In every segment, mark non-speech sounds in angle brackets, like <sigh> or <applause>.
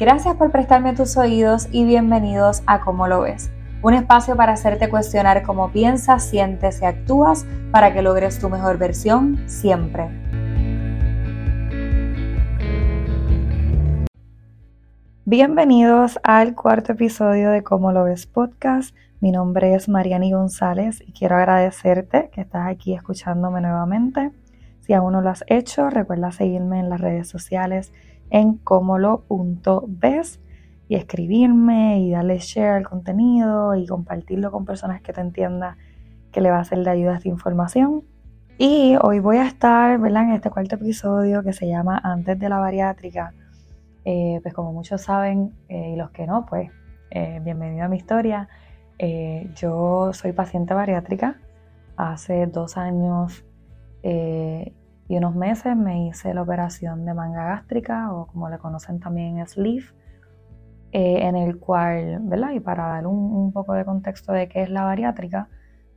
Gracias por prestarme tus oídos y bienvenidos a Cómo lo ves, un espacio para hacerte cuestionar cómo piensas, sientes y actúas para que logres tu mejor versión siempre. Bienvenidos al cuarto episodio de Cómo lo ves podcast. Mi nombre es Mariani González y quiero agradecerte que estás aquí escuchándome nuevamente. Si aún no lo has hecho, recuerda seguirme en las redes sociales en comolo.ves y escribirme y darle share al contenido y compartirlo con personas que te entiendan que le va a ser de ayuda esta información. Y hoy voy a estar en este cuarto episodio que se llama Antes de la bariátrica. Eh, pues como muchos saben eh, y los que no, pues eh, bienvenido a mi historia. yo soy paciente bariátrica. Hace dos años y unos meses me hice la operación de manga gástrica o como le conocen también sleeve, eh, en el cual, ¿verdad? Y para dar un, poco de contexto de qué es la bariátrica,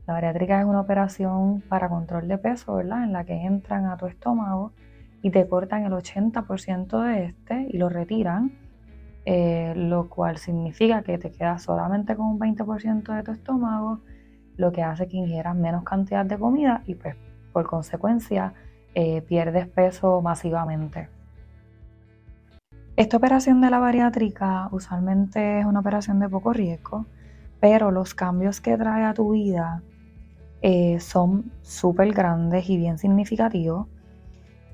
la bariátrica es una operación para control de peso, ¿verdad? En la que entran a tu estómago y te cortan el 80% de este y lo retiran, eh, lo cual significa que te quedas solamente con un 20% de tu estómago, lo que hace que ingieras menos cantidad de comida y pues por consecuencia eh, pierdes peso masivamente. Esta operación de la bariátrica usualmente es una operación de poco riesgo, pero los cambios que trae a tu vida eh, son súper grandes y bien significativos.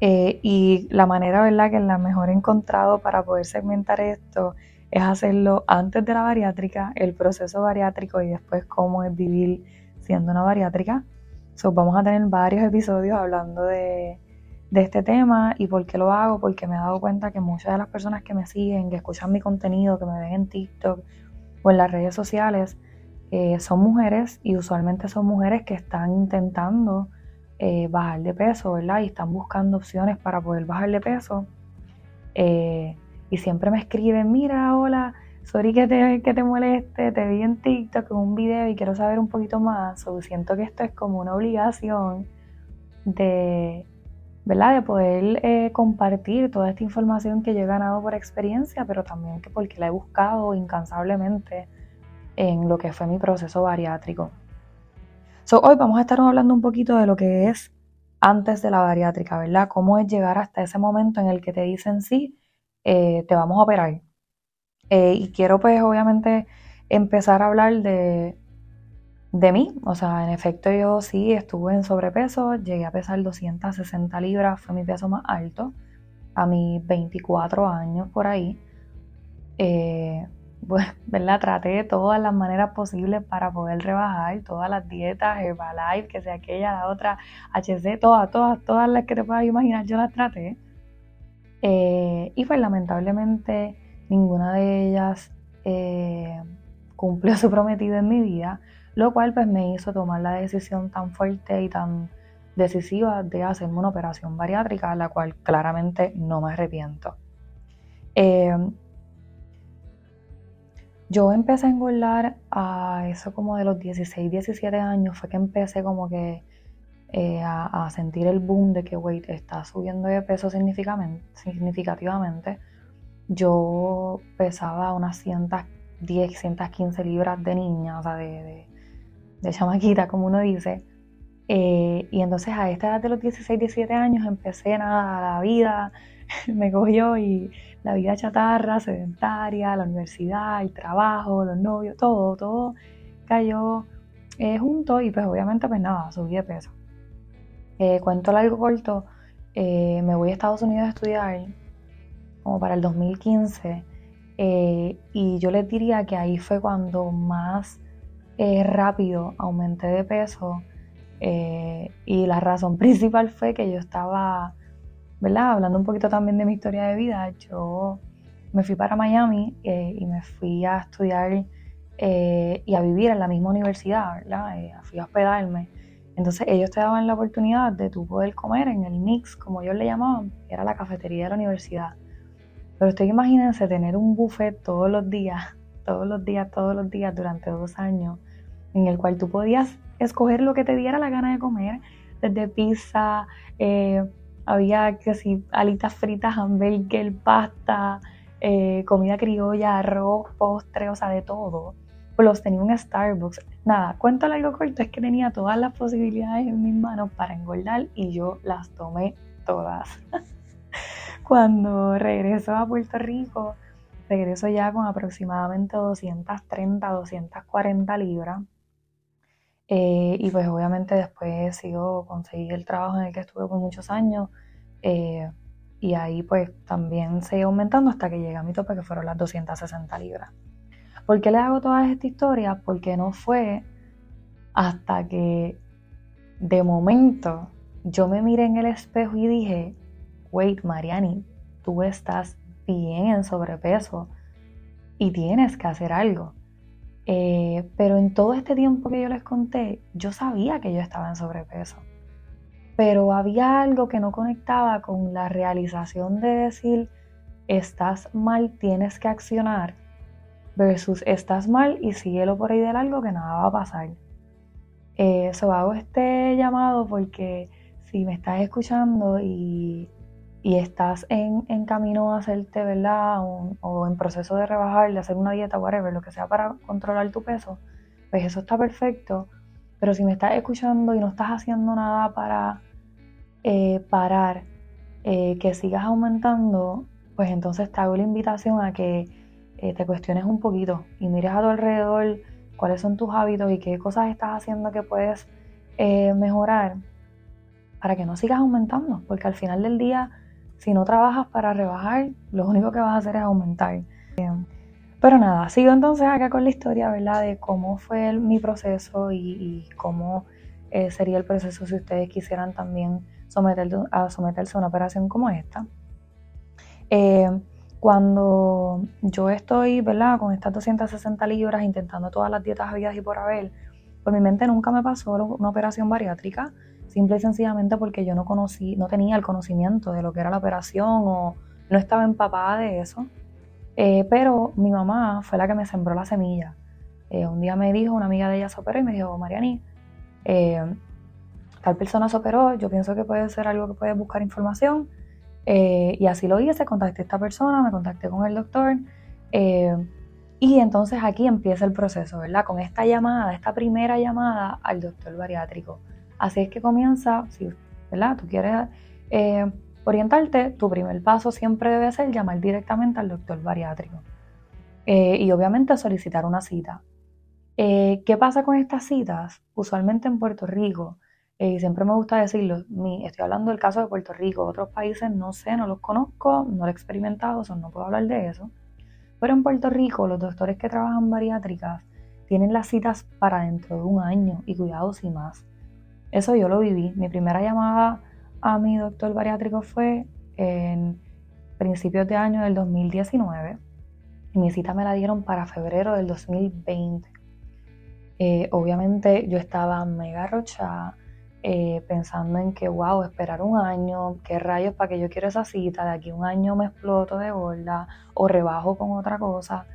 Eh, y la manera ¿verdad? que la mejor he encontrado para poder segmentar esto es hacerlo antes de la bariátrica, el proceso bariátrico y después cómo es vivir siendo una bariátrica vamos a tener varios episodios hablando de, este tema y por qué lo hago, porque me he dado cuenta que muchas de las personas que me siguen, que escuchan mi contenido, que me ven en TikTok o en las redes sociales, eh, son mujeres y usualmente son mujeres que están intentando eh, bajar de peso, ¿verdad? Y están buscando opciones para poder bajar de peso. Eh, y siempre me escriben, mira, hola, sorry que te, que te moleste, te vi en TikTok con un video y quiero saber un poquito más. So, siento que esto es como una obligación de, ¿verdad? de poder eh, compartir toda esta información que yo he ganado por experiencia, pero también que porque la he buscado incansablemente en lo que fue mi proceso bariátrico. So, hoy vamos a estar hablando un poquito de lo que es antes de la bariátrica, ¿verdad? Cómo es llegar hasta ese momento en el que te dicen sí, eh, te vamos a operar eh, y quiero pues obviamente empezar a hablar de, de mí. O sea, en efecto yo sí estuve en sobrepeso, llegué a pesar 260 libras, fue mi peso más alto a mis 24 años por ahí. Eh, pues, <laughs> ¿verdad? Traté de todas las maneras posibles para poder rebajar, todas las dietas, Herbalife, que sea aquella, la otra, HC, todas, todas, todas las que te puedas imaginar, yo las traté. Eh, y pues lamentablemente ninguna de ellas eh, cumplió su prometido en mi vida, lo cual pues me hizo tomar la decisión tan fuerte y tan decisiva de hacerme una operación bariátrica, la cual claramente no me arrepiento. Eh, yo empecé a engordar a eso como de los 16, 17 años, fue que empecé como que eh, a, a, sentir el boom de que, weight está subiendo de peso significativamente yo pesaba unas 110, 115 libras de niña, o sea, de, de, chamaquita, como uno dice. Eh, y entonces a esta edad de los 16, 17 años empecé nada, la vida <laughs> me cogió y la vida chatarra, sedentaria, la universidad, el trabajo, los novios, todo, todo cayó eh, junto y pues obviamente pues nada, subí de peso. Eh, cuento largo corto, me voy a Estados Unidos a estudiar como para el 2015. Eh, y yo les diría que ahí fue cuando más eh, rápido aumenté de peso. Eh, y la razón <laughs> principal fue que yo estaba, ¿verdad? Hablando un poquito también de mi historia de vida, yo me fui para Miami y me fui a estudiar y a vivir en la misma universidad, ¿verdad? fui a hospedarme. Entonces ellos te daban la oportunidad de tú poder comer en el mix, como ellos le llamaban, que era la cafetería de la universidad. Pero usted imagínense tener un buffet todos los días, <laughs> todos los días, todos los días durante dos años, en el cual tú podías escoger lo que te diera la gana de comer, desde pizza, eh, había que alitas fritas, hamburger, pasta, eh, comida criolla, arroz, postre, o sea, de todo. Plus tenía un Starbucks. Nada, cuento algo corto, es que tenía todas las posibilidades en mis manos para engordar y yo las tomé todas. <laughs> Cuando regreso a Puerto Rico, regreso ya con aproximadamente 230, 240 libras. Eh, y pues obviamente después sigo, conseguí el trabajo en el que estuve por muchos años. Eh, y ahí pues también seguí aumentando hasta que llegué a mi tope que fueron las 260 libras. ¿Por qué le hago toda esta historia? Porque no fue hasta que de momento yo me miré en el espejo y dije, wait Mariani, tú estás bien en sobrepeso y tienes que hacer algo. Eh, pero en todo este tiempo que yo les conté, yo sabía que yo estaba en sobrepeso pero había algo que no conectaba con la realización de decir, estás mal, tienes que accionar, versus estás mal y síguelo por ahí de algo que nada va a pasar. Eso eh, hago este llamado porque si me estás escuchando y, estás en, camino a hacerte, ¿verdad? O, en proceso de rebajar, de hacer una dieta, whatever, lo que sea para controlar tu peso, pues eso está perfecto. Pero si me estás escuchando y no estás haciendo nada para eh, parar, eh, que sigas aumentando, pues entonces te hago la invitación a que eh, te cuestiones un poquito y mires a tu alrededor cuáles son tus hábitos y qué cosas estás haciendo que puedes mejorar para que no sigas aumentando, porque al final del día, si no trabajas para rebajar, lo único que vas a hacer es aumentar. Pero nada, sigo entonces acá con la historia, ¿verdad? De cómo fue mi proceso y, cómo sería el proceso si ustedes quisieran también a someterse a una operación como esta. Eh, cuando yo estoy, ¿verdad? Con estas 260 libras intentando todas las dietas habidas y por haber, por mi mente nunca me pasó una operación bariátrica, simple y sencillamente porque yo no conocí, no tenía el conocimiento de lo que era la operación o no estaba empapada de eso. Eh, pero mi mamá fue la que me sembró la semilla. Eh, un día me dijo, una amiga de ella se operó y me dijo, Mariani, tal persona se operó, yo pienso que puede ser algo que puedes buscar información. Eh, y así lo hice, contacté a esta persona, me contacté con el doctor. Eh, y entonces aquí empieza el proceso, ¿verdad? Con esta llamada, esta primera llamada al doctor bariátrico. Así es que comienza, si, ¿verdad? Tú quieres eh, orientarte, tu primer paso siempre debe ser llamar directamente al doctor bariátrico. y obviamente solicitar una cita. ¿Qué pasa con estas citas? Usualmente en Puerto Rico, y siempre me gusta decirlo, estoy hablando del caso de Puerto Rico, otros países no sé, no los conozco, no lo he experimentado, no puedo hablar de eso. Pero en Puerto Rico los doctores que trabajan bariátricas tienen las citas para dentro de un año y cuidados y más. Eso yo lo viví. Mi primera llamada a mi doctor bariátrico fue en principios de año del 2019 y mi cita me la dieron para febrero del 2020. Eh, obviamente yo estaba mega rochada eh, pensando en que, wow, esperar un año, qué rayos, para que yo quiero esa cita, de aquí un año me exploto de gorda o rebajo con otra cosa.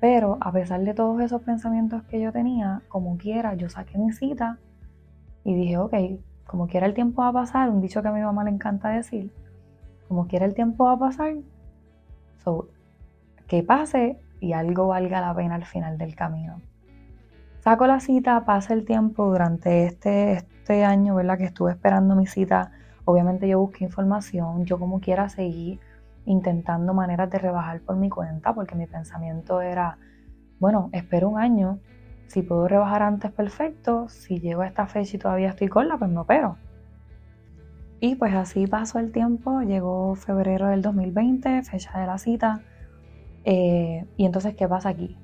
Pero a pesar de todos esos pensamientos que yo tenía, como quiera, yo saqué mi cita y dije, ok, como quiera el tiempo va a pasar, un dicho que a mi mamá le encanta decir, como quiera el tiempo va a pasar, so, que pase y algo valga la pena al final del camino. Saco la cita, pasa el tiempo durante este, este año, ¿verdad? Que estuve esperando mi cita. Obviamente yo busqué información, yo como quiera seguí intentando maneras de rebajar por mi cuenta, porque mi pensamiento era, bueno, espero un año, si puedo rebajar antes, perfecto, si llego a esta fecha y todavía estoy la, pues me opero. Y pues así pasó el tiempo, llegó febrero del 2020, fecha de la cita. Eh, y entonces, ¿qué pasa aquí?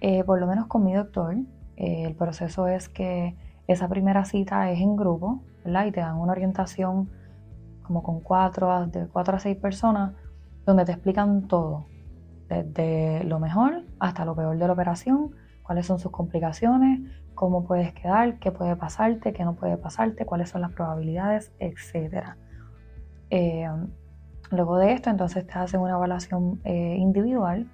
Eh, por lo menos con mi doctor, eh, el proceso es que esa primera cita es en grupo, ¿verdad? Y te dan una orientación como con cuatro, de cuatro a seis personas, donde te explican todo, desde lo mejor hasta lo peor de la operación, cuáles son sus complicaciones, cómo puedes quedar, qué puede pasarte, qué no puede pasarte, cuáles son las probabilidades, etc. Eh, luego de esto, entonces te hacen una evaluación eh, individual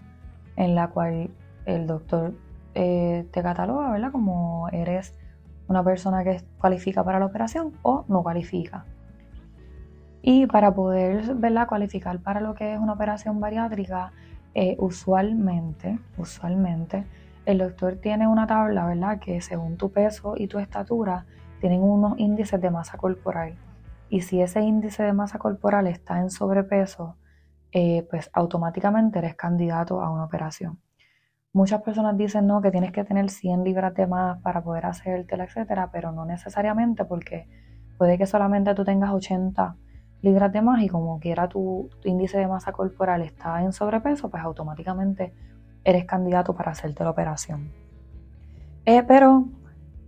en la cual el doctor eh, te cataloga, ¿verdad? Como eres una persona que cualifica para la operación o no cualifica. Y para poder ¿verdad? cualificar para lo que es una operación bariátrica, eh, usualmente, usualmente, el doctor tiene una tabla, ¿verdad? Que según tu peso y tu estatura tienen unos índices de masa corporal. Y si ese índice de masa corporal está en sobrepeso, eh, pues automáticamente eres candidato a una operación. Muchas personas dicen no, que tienes que tener 100 libras de más para poder hacértela, etcétera, pero no necesariamente porque puede que solamente tú tengas 80 libras de más y como quiera tu, índice de masa corporal está en sobrepeso, pues automáticamente eres candidato para hacerte la operación. Eh, pero,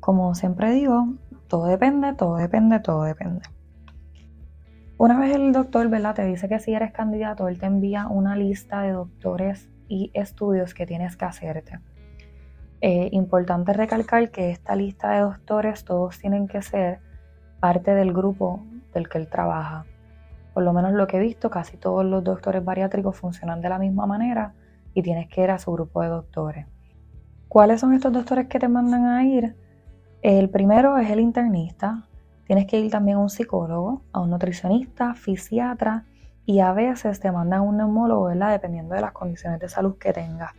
como siempre digo, todo depende, todo depende, todo depende. Una vez el doctor ¿verdad? te dice que si eres candidato, él te envía una lista de doctores y estudios que tienes que hacerte. Eh, importante recalcar que esta lista de doctores todos tienen que ser parte del grupo del que él trabaja. Por lo menos lo que he visto, casi todos los doctores bariátricos funcionan de la misma manera y tienes que ir a su grupo de doctores. ¿Cuáles son estos doctores que te mandan a ir? El primero es el internista, Tienes que ir también a un psicólogo, a un nutricionista, fisiatra y a veces te mandan a un neumólogo, ¿verdad? Dependiendo de las condiciones de salud que tengas.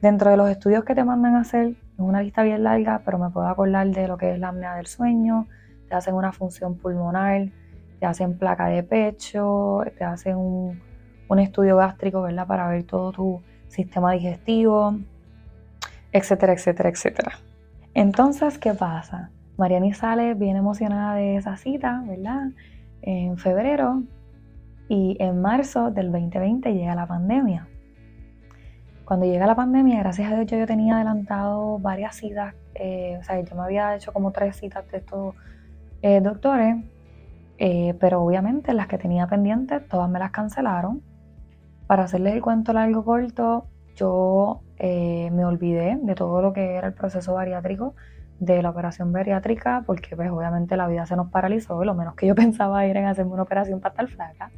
Dentro de los estudios que te mandan a hacer, es una lista bien larga, pero me puedo acordar de lo que es la apnea del sueño, te hacen una función pulmonar, te hacen placa de pecho, te hacen un, un estudio gástrico, ¿verdad? Para ver todo tu sistema digestivo, etcétera, etcétera, etcétera. Entonces, ¿qué pasa? Mariani sale bien emocionada de esa cita, ¿verdad? En febrero y en marzo del 2020 llega la pandemia. Cuando llega la pandemia, gracias a Dios yo, tenía adelantado varias citas, eh, o sea, yo me había hecho como tres citas de estos eh, doctores, eh, pero obviamente las que tenía pendientes, todas me las cancelaron. Para hacerles el cuento largo corto, yo me olvidé de todo lo que era el proceso bariátrico de la operación bariátrica porque pues obviamente la vida se nos paralizó, lo menos que yo <laughs> pensaba era en hacerme una operación para estar flaca,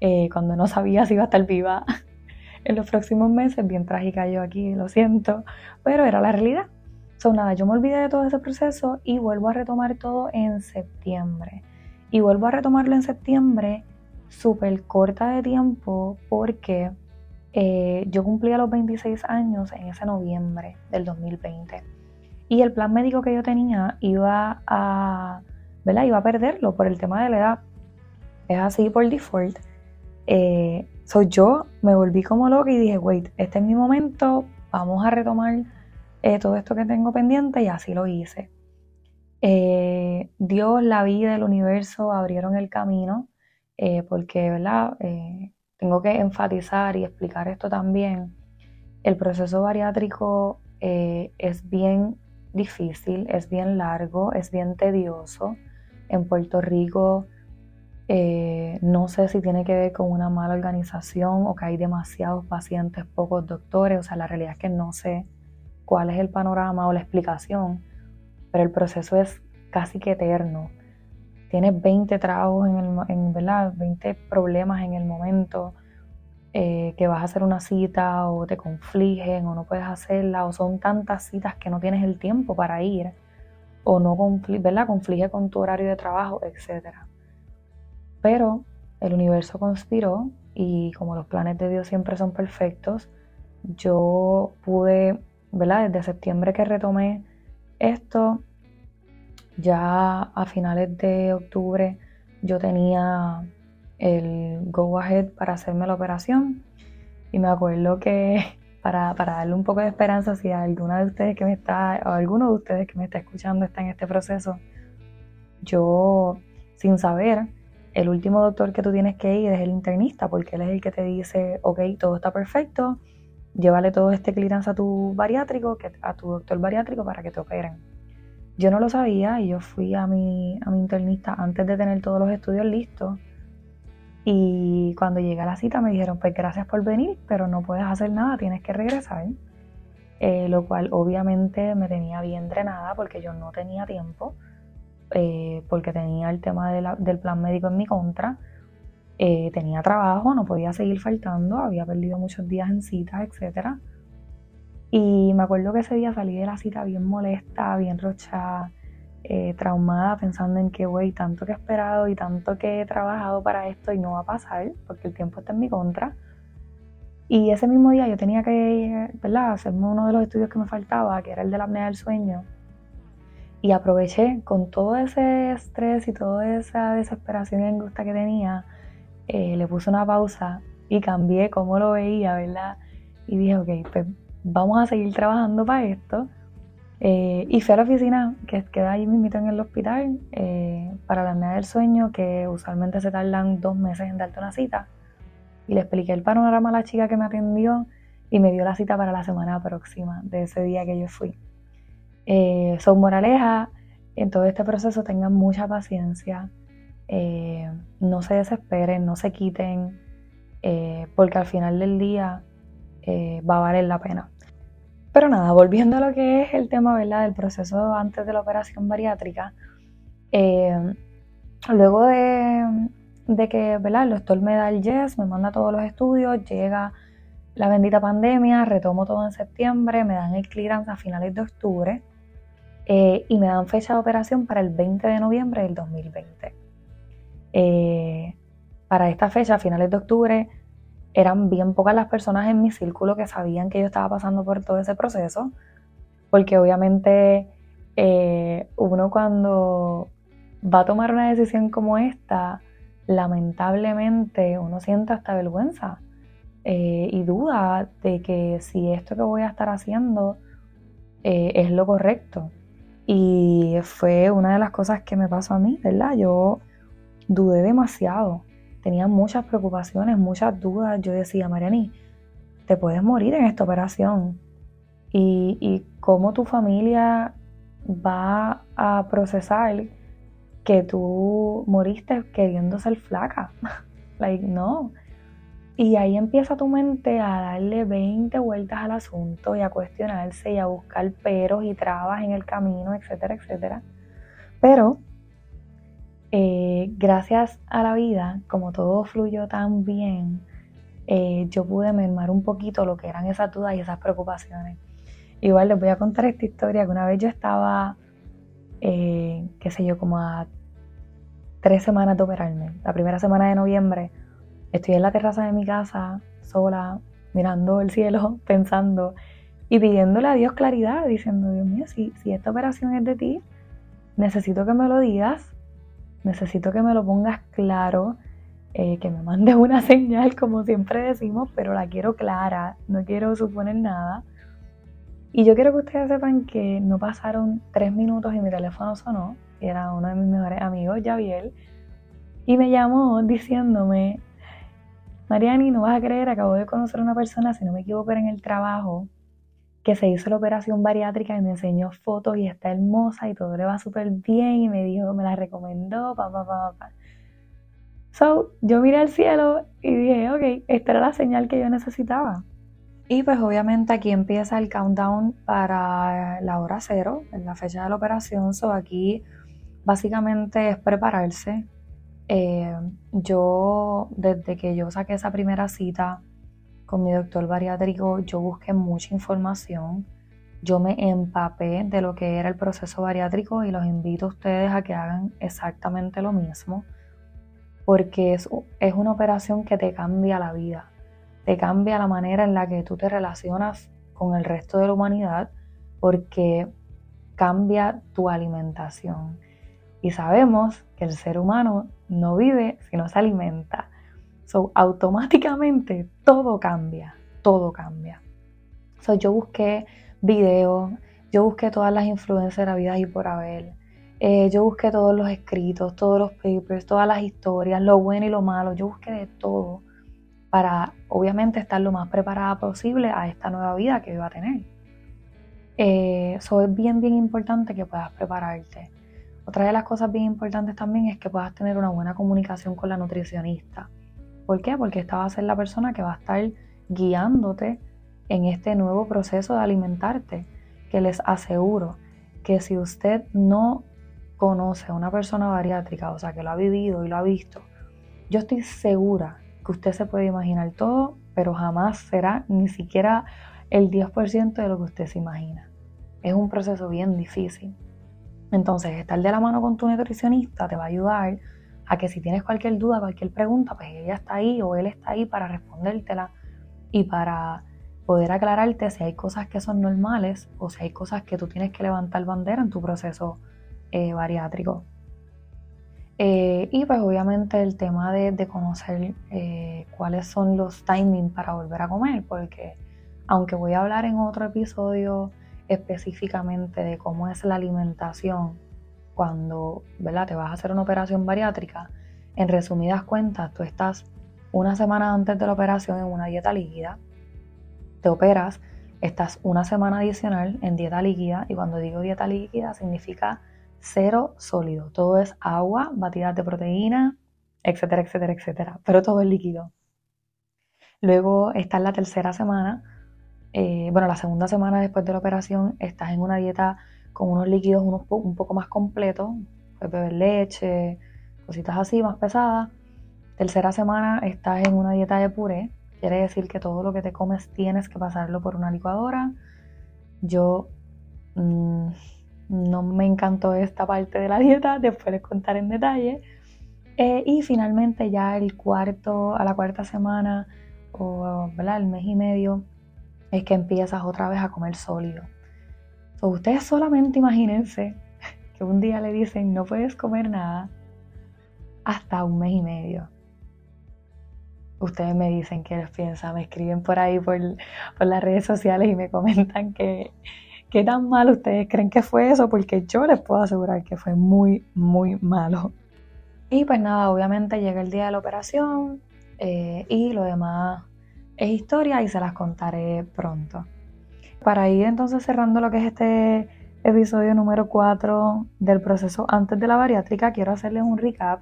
eh, cuando no sabía si iba a estar viva <laughs> en los próximos meses, bien trágica yo aquí, lo siento, pero era la realidad. So, nada, yo me olvidé de todo ese proceso y vuelvo a retomar todo en septiembre. Y vuelvo a retomarlo en septiembre súper corta de tiempo porque eh, yo cumplía los 26 años en ese noviembre del 2020 y el plan médico que yo tenía iba a, ¿verdad? Iba a perderlo por el tema de la edad. Es así por default. Eh, soy yo, me volví como loca y dije, wait, este es mi momento, vamos a retomar eh, todo esto que tengo pendiente y así lo hice. Eh, Dios, la vida, el universo abrieron el camino porque, ¿verdad? tengo que enfatizar y explicar esto también. El proceso bariátrico es bien difícil, es bien largo, es bien tedioso. En Puerto Rico eh, no sé si tiene que ver con una mala organización o que hay demasiados pacientes, pocos doctores. O sea, la realidad es que no sé cuál es el panorama o la explicación, pero el proceso es casi que eterno. Tienes 20 trabajos en, el, en ¿verdad? 20 problemas en el momento eh, que vas a hacer una cita o te confligen o no puedes hacerla o son tantas citas que no tienes el tiempo para ir o no conflige, ¿verdad? conflige con tu horario de trabajo, etc. Pero el universo conspiró y como los planes de Dios siempre son perfectos, yo pude, ¿verdad? Desde septiembre que retomé esto, ya a finales de octubre yo tenía el go ahead para hacerme la operación. Y me acuerdo que <laughs> para, darle un poco de esperanza, si alguna de ustedes que me está, o alguno de ustedes que me está escuchando está en este proceso, yo sin saber, el último doctor que tú tienes que ir es el internista, porque él es el que te dice, ok, todo está perfecto, llévale todo este clearance a tu bariátrico, a tu doctor bariátrico para que te operen. Yo no lo sabía y yo fui a mi, a mi internista antes de tener todos los estudios listos y cuando llegué a la cita me dijeron, pues gracias por venir, pero no puedes hacer nada, tienes que regresar. Eh, lo cual obviamente me tenía bien drenada porque yo no tenía tiempo, eh, porque tenía el tema del plan médico en mi contra, eh, tenía trabajo, no podía seguir faltando, había perdido muchos días en citas, etc. Y me acuerdo que ese día salí de la cita bien molesta, bien rochada, eh, traumada pensando en que, güey, tanto que he esperado y tanto que he trabajado para esto y no va a pasar porque el tiempo está en mi contra. Y ese mismo día yo tenía que, ¿verdad?, hacerme uno de los estudios que me faltaba, que era el de la apnea del sueño. Y aproveché con todo ese estrés y toda esa desesperación y angustia que tenía, eh, le puse una pausa y cambié cómo lo veía, ¿verdad? Y dije, ok, pues vamos a seguir trabajando para esto. Eh, y fui a la oficina que queda ahí mismo en el hospital eh, para la apnea del sueño, que usualmente se tardan dos meses en darte una cita y le expliqué el panorama a la chica que me atendió y me dio la cita para la semana próxima de ese día que yo fui. Eh, son moraleja, en todo este proceso tengan mucha paciencia, eh, no se desesperen, no se quiten, eh, porque al final del día va a valer la pena. Pero nada, volviendo a lo que es el tema ¿verdad? del proceso antes de la operación bariátrica, luego de, de que ¿verdad? el doctor me da el yes, me manda todos los estudios, llega la bendita pandemia, retomo todo en septiembre, me dan el clearance a finales de octubre eh, y me dan fecha de operación para el 20 de noviembre del 2020. Eh, para esta fecha, a finales de octubre, eran bien pocas las personas en mi círculo que sabían que yo estaba pasando por todo ese proceso, porque obviamente eh, uno cuando va a tomar una decisión como esta, lamentablemente uno siente hasta vergüenza eh, y duda de que si esto que voy a estar haciendo eh, es lo correcto. Y fue una de las cosas que me pasó a mí, ¿verdad? Yo dudé demasiado, tenía muchas preocupaciones, muchas dudas. Yo decía, Mariani, te puedes morir en esta operación. Y, y cómo tu familia va a procesar que tú moriste queriendo ser flaca. <laughs> like, no. Y ahí empieza tu mente a darle 20 vueltas al asunto y a cuestionarse y a buscar peros y trabas en el camino, etcétera, etcétera. Pero eh, gracias a la vida, como todo fluyó tan bien, eh, yo pude mermar un poquito lo que eran esas dudas y esas preocupaciones. Igual les voy a contar esta historia que una vez yo estaba, eh, qué sé yo, como a tres semanas de operarme. La primera semana de noviembre estoy en la terraza de mi casa, sola, mirando el cielo, <laughs> pensando y pidiéndole a Dios claridad, diciendo, Dios mío, si, si esta operación es de ti, necesito que me lo digas, necesito que me lo pongas claro, eh, que me mandes <laughs> una señal, como siempre decimos, pero la quiero clara, no quiero suponer nada. Y yo quiero que ustedes sepan que no pasaron tres minutos y mi teléfono sonó era uno de mis mejores amigos, Javier, y me llamó diciéndome, Mariani, no vas a creer, acabo de conocer a una persona, si no me equivoco, en el trabajo, que se hizo la operación bariátrica y me enseñó fotos y está hermosa y todo le va súper bien y me dijo, me la recomendó, pa, pa, pa, pa. So, yo miré al cielo y dije, ok, esta era la señal que yo necesitaba. Y pues obviamente aquí empieza el countdown para la hora cero, en la fecha de la operación. So aquí básicamente es prepararse. Eh, yo, desde que yo saqué esa primera cita con mi doctor bariátrico, yo busqué mucha información. Yo me empapé de lo que era el proceso bariátrico y los invito a ustedes a que hagan exactamente lo mismo, porque es, es una operación que te cambia la vida, te cambia la manera en la que tú te relacionas con el resto de la humanidad, porque cambia tu alimentación y sabemos que el ser humano no vive si no se alimenta. So, automáticamente todo cambia, todo cambia. So, yo busqué videos, yo busqué todas las influencers vida y por haber. Eh, yo busqué todos los escritos, todos los papers, todas las historias, lo bueno y lo malo. Yo busqué de todo para, obviamente, estar lo más preparada posible a esta nueva vida que iba a tener. Eso eh, es bien, bien importante que puedas prepararte. Otra de las cosas bien importantes también es que puedas tener una buena comunicación con la nutricionista. ¿Por qué? Porque esta va a ser la persona que va a estar guiándote en este nuevo proceso de alimentarte, que les aseguro que si usted no conoce a una persona bariátrica, o sea, que lo ha vivido y lo ha visto, yo estoy segura que usted se puede imaginar todo, pero jamás será ni siquiera el 10% de lo que usted se imagina. Es un proceso bien difícil. Entonces, estar de la mano con tu nutricionista te va a ayudar a que si tienes cualquier duda, cualquier pregunta, pues ella está ahí o él está ahí para respondértela y para poder aclararte si hay cosas que son normales o si hay cosas que tú tienes que levantar bandera en tu proceso eh, bariátrico. Eh, y pues obviamente el tema de, conocer eh, cuáles son los timings para volver a comer, porque aunque voy a hablar en otro episodio específicamente de cómo es la alimentación cuando ¿verdad? te vas a hacer una operación bariátrica, en resumidas cuentas tú estás una semana antes de la operación en una dieta líquida, te operas, estás una semana adicional en dieta líquida y cuando digo dieta líquida significa cero sólido. Todo es agua, batidas de proteína, etcétera, etcétera, etcétera. Pero todo es líquido. Luego está la tercera semana. Eh, bueno, la segunda semana después de la operación estás en una dieta con unos líquidos un poco más completos. Puedes beber leche, cositas así más pesadas. Tercera semana estás en una dieta de puré. Quiere decir que todo lo que te comes tienes que pasarlo por una licuadora. Yo... Mmm, no me encantó esta parte de la dieta, después les contaré en detalle. Eh, y finalmente ya el cuarto, a la cuarta semana o el mes y medio es que empiezas otra vez a comer sólido. Ustedes solamente imagínense <laughs> que un día le dicen no puedes comer nada hasta un mes y medio. Ustedes me dicen qué les piensan, me escriben por ahí por, por las redes sociales y me comentan que, ¿Qué tan mal ustedes creen que fue eso? Porque yo les puedo asegurar que fue muy, muy malo. Y pues nada, obviamente llega el día de la operación eh, y lo demás es historia y se las contaré pronto. Para ir entonces cerrando lo que es este episodio número 4 del proceso antes de la bariátrica, quiero hacerles un recap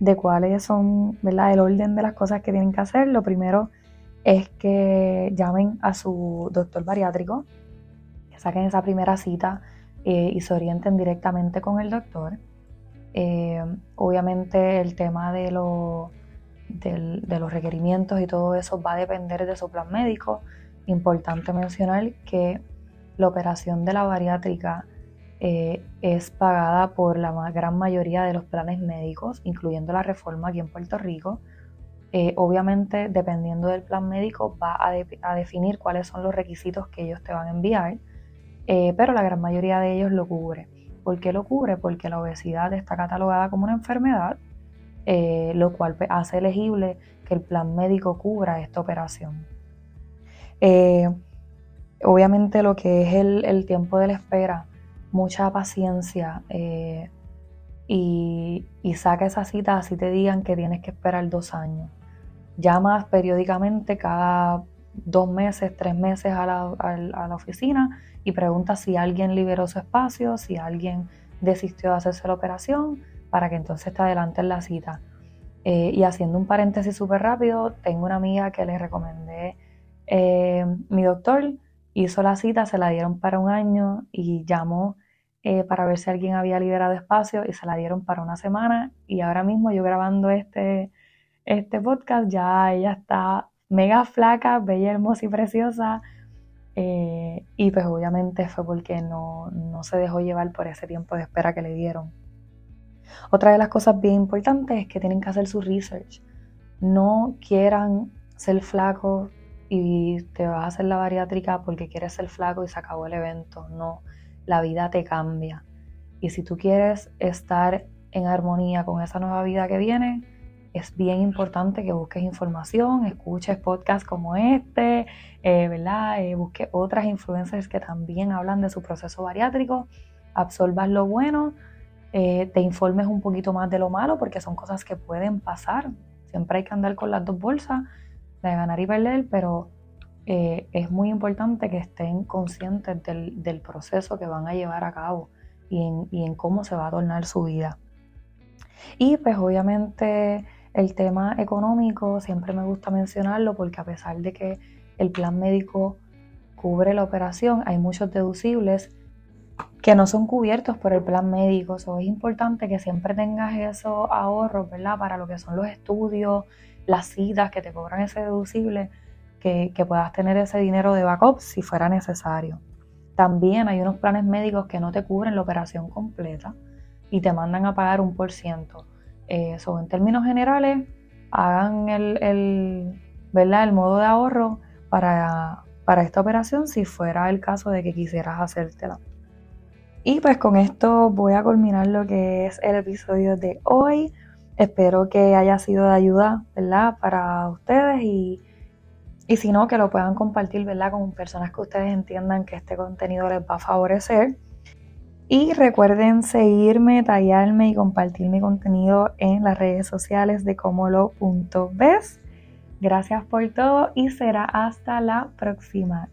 de cuáles son ¿verdad? el orden de las cosas que tienen que hacer. Lo primero es que llamen a su doctor bariátrico saquen esa primera cita eh, y se orienten directamente con el doctor. Eh, obviamente el tema de los requerimientos y todo eso va a depender de su plan médico. Importante mencionar que la operación de la bariátrica eh, es pagada por la gran mayoría de los planes médicos, incluyendo la reforma aquí en Puerto Rico. obviamente, dependiendo del plan médico, va a, a, definir cuáles son los requisitos que ellos te van a enviar. Eh, pero la gran mayoría de ellos lo cubre. ¿Por qué lo cubre? Porque la obesidad está catalogada como una enfermedad, eh, lo cual pues, hace elegible que el plan médico cubra esta operación. Eh, obviamente lo que es el, tiempo de la espera, mucha paciencia y, saca esa cita así te digan que tienes que esperar dos años. Llamas periódicamente cada dos meses, tres meses a la, a la oficina y pregunta si alguien liberó su espacio, si alguien desistió de hacerse la operación, para que entonces te adelanten la cita. Eh, y haciendo un paréntesis súper rápido, tengo una amiga que le recomendé eh, mi doctor, hizo la cita, se la dieron para un año y llamó eh, para ver si alguien había liberado espacio y se la dieron para una semana. Y ahora mismo yo grabando este, este podcast, ya ella está mega flaca, bella, hermosa y preciosa. Eh, y pues obviamente fue porque no, se dejó llevar por ese tiempo de espera que le dieron. Otra de las cosas bien importantes es que tienen que hacer su research. No quieran ser flacos y te vas a hacer la bariátrica porque quieres ser flaco y se acabó el evento. No, la vida te cambia. Y si tú quieres estar en armonía con esa nueva vida que viene, es bien importante que busques información, escuches podcasts como este, eh, ¿verdad? Eh, busques otras influencers que también hablan de su proceso bariátrico, absorbas lo bueno, eh, te informes un poquito más de lo malo, porque son cosas que pueden pasar. Siempre hay que andar con las dos bolsas, de ganar y perder, pero es muy importante que estén conscientes del, proceso que van a llevar a cabo y en, y en cómo se va a tornar su vida. Y pues obviamente el tema económico siempre me gusta mencionarlo porque a pesar de que el plan médico cubre la operación, hay muchos deducibles que no son cubiertos por el plan médico. So, es importante que siempre tengas esos ahorros, ¿verdad? Para lo que son los estudios, las citas que te cobran ese deducible, que, que puedas tener ese dinero de backup si fuera necesario. También hay unos planes médicos que no te cubren la operación completa y te mandan a pagar un por ciento. Eso, en términos generales, hagan el, el, ¿verdad? el modo de ahorro para, para esta operación si fuera el caso de que quisieras hacértela. Y pues con esto voy a culminar lo que es el episodio de hoy. Espero que haya sido de ayuda, ¿verdad? Para ustedes y, y si no, que lo puedan compartir, ¿verdad? Con personas que ustedes entiendan que este contenido les va a favorecer. Y recuerden seguirme, tallarme y compartir mi contenido en las redes sociales de como lo.ves. Gracias por todo y será hasta la próxima.